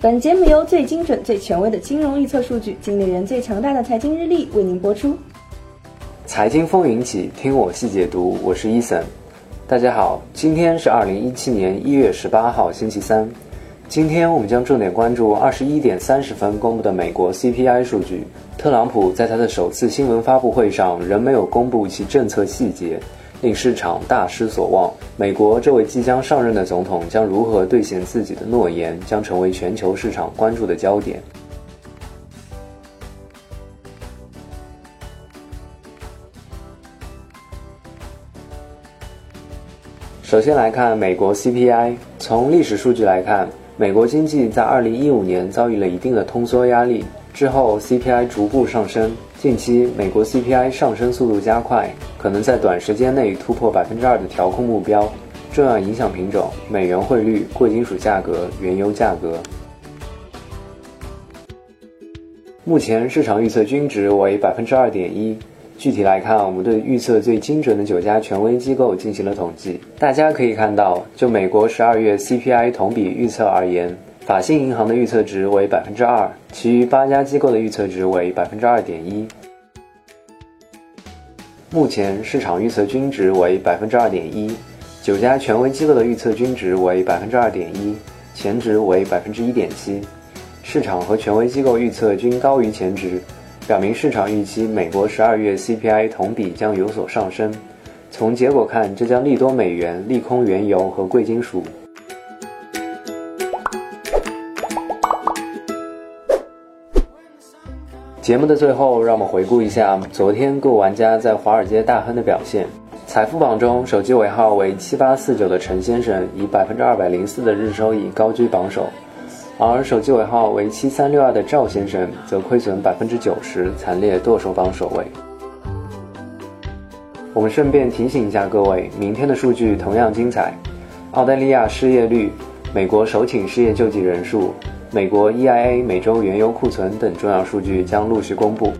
本节目由最精准、最权威的金融预测数据、经理人最强大的财经日历为您播出。财经风云起，听我细解读。我是伊森。大家好，今天是二零一七年一月十八号，星期三。今天我们将重点关注二十一点三十分公布的美国 CPI 数据。特朗普在他的首次新闻发布会上仍没有公布其政策细节。令市场大失所望。美国这位即将上任的总统将如何兑现自己的诺言，将成为全球市场关注的焦点。首先来看美国 CPI。从历史数据来看，美国经济在2015年遭遇了一定的通缩压力，之后 CPI 逐步上升。近期，美国 CPI 上升速度加快，可能在短时间内突破百分之二的调控目标。重要影响品种：美元汇率、贵金属价格、原油价格。目前市场预测均值为百分之二点一。具体来看，我们对预测最精准的九家权威机构进行了统计。大家可以看到，就美国十二月 CPI 同比预测而言。法信银行的预测值为百分之二，其余八家机构的预测值为百分之二点一。目前市场预测均值为百分之二点一，九家权威机构的预测均值为百分之二点一，前值为百分之一点七。市场和权威机构预测均高于前值，表明市场预期美国十二月 CPI 同比将有所上升。从结果看，这将利多美元，利空原油和贵金属。节目的最后，让我们回顾一下昨天各玩家在华尔街大亨的表现。财富榜中，手机尾号为七八四九的陈先生以百分之二百零四的日收益高居榜首，而手机尾号为七三六二的赵先生则亏损百分之九十，惨烈剁手榜首位。我们顺便提醒一下各位，明天的数据同样精彩：澳大利亚失业率、美国首请失业救济人数。美国 eia 每周原油库存等重要数据将陆续公布。